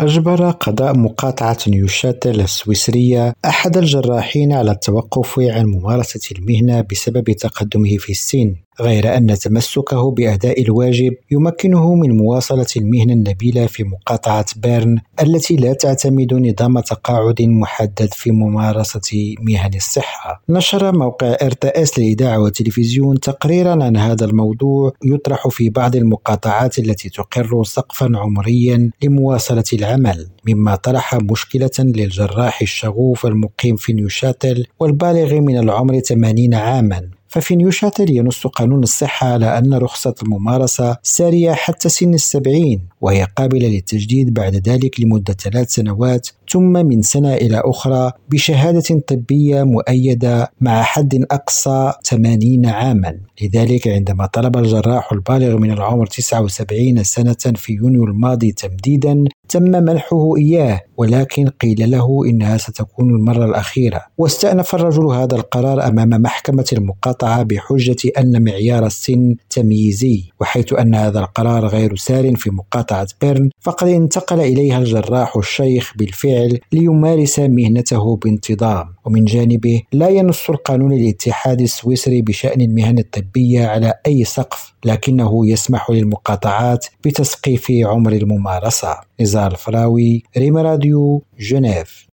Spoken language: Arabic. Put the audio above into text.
أجبر قضاء مقاطعة نيوشاتل السويسرية أحد الجراحين على التوقف عن ممارسة المهنة بسبب تقدمه في السن غير أن تمسكه بأداء الواجب يمكنه من مواصلة المهنة النبيلة في مقاطعة بيرن التي لا تعتمد نظام تقاعد محدد في ممارسة مهن الصحة. نشر موقع ارتأس للإذاعة والتلفزيون تقريرا عن هذا الموضوع يطرح في بعض المقاطعات التي تقر سقفا عمريا لمواصلة العمل مما طرح مشكلة للجراح الشغوف المقيم في نيوشاتل والبالغ من العمر 80 عاما ففي نيوشاتل ينص قانون الصحة على أن رخصة الممارسة سارية حتى سن السبعين وهي قابلة للتجديد بعد ذلك لمدة ثلاث سنوات ثم من سنة إلى أخرى بشهادة طبية مؤيدة مع حد أقصى 80 عاما. لذلك عندما طلب الجراح البالغ من العمر 79 سنة في يونيو الماضي تمديدا تم منحه إياه ولكن قيل له إنها ستكون المرة الأخيرة. واستأنف الرجل هذا القرار أمام محكمة المقاطعة بحجة أن معيار السن تمييزي وحيث أن هذا القرار غير سار في مقاطعة بيرن فقد انتقل إليها الجراح الشيخ بالفعل ليمارس مهنته بانتظام. ومن جانبه لا ينص القانون الاتحادي السويسري بشأن المهن الطبية على أي سقف لكنه يسمح للمقاطعات بتسقيف عمر الممارسة. نزار الفراوي ريم راديو جنيف.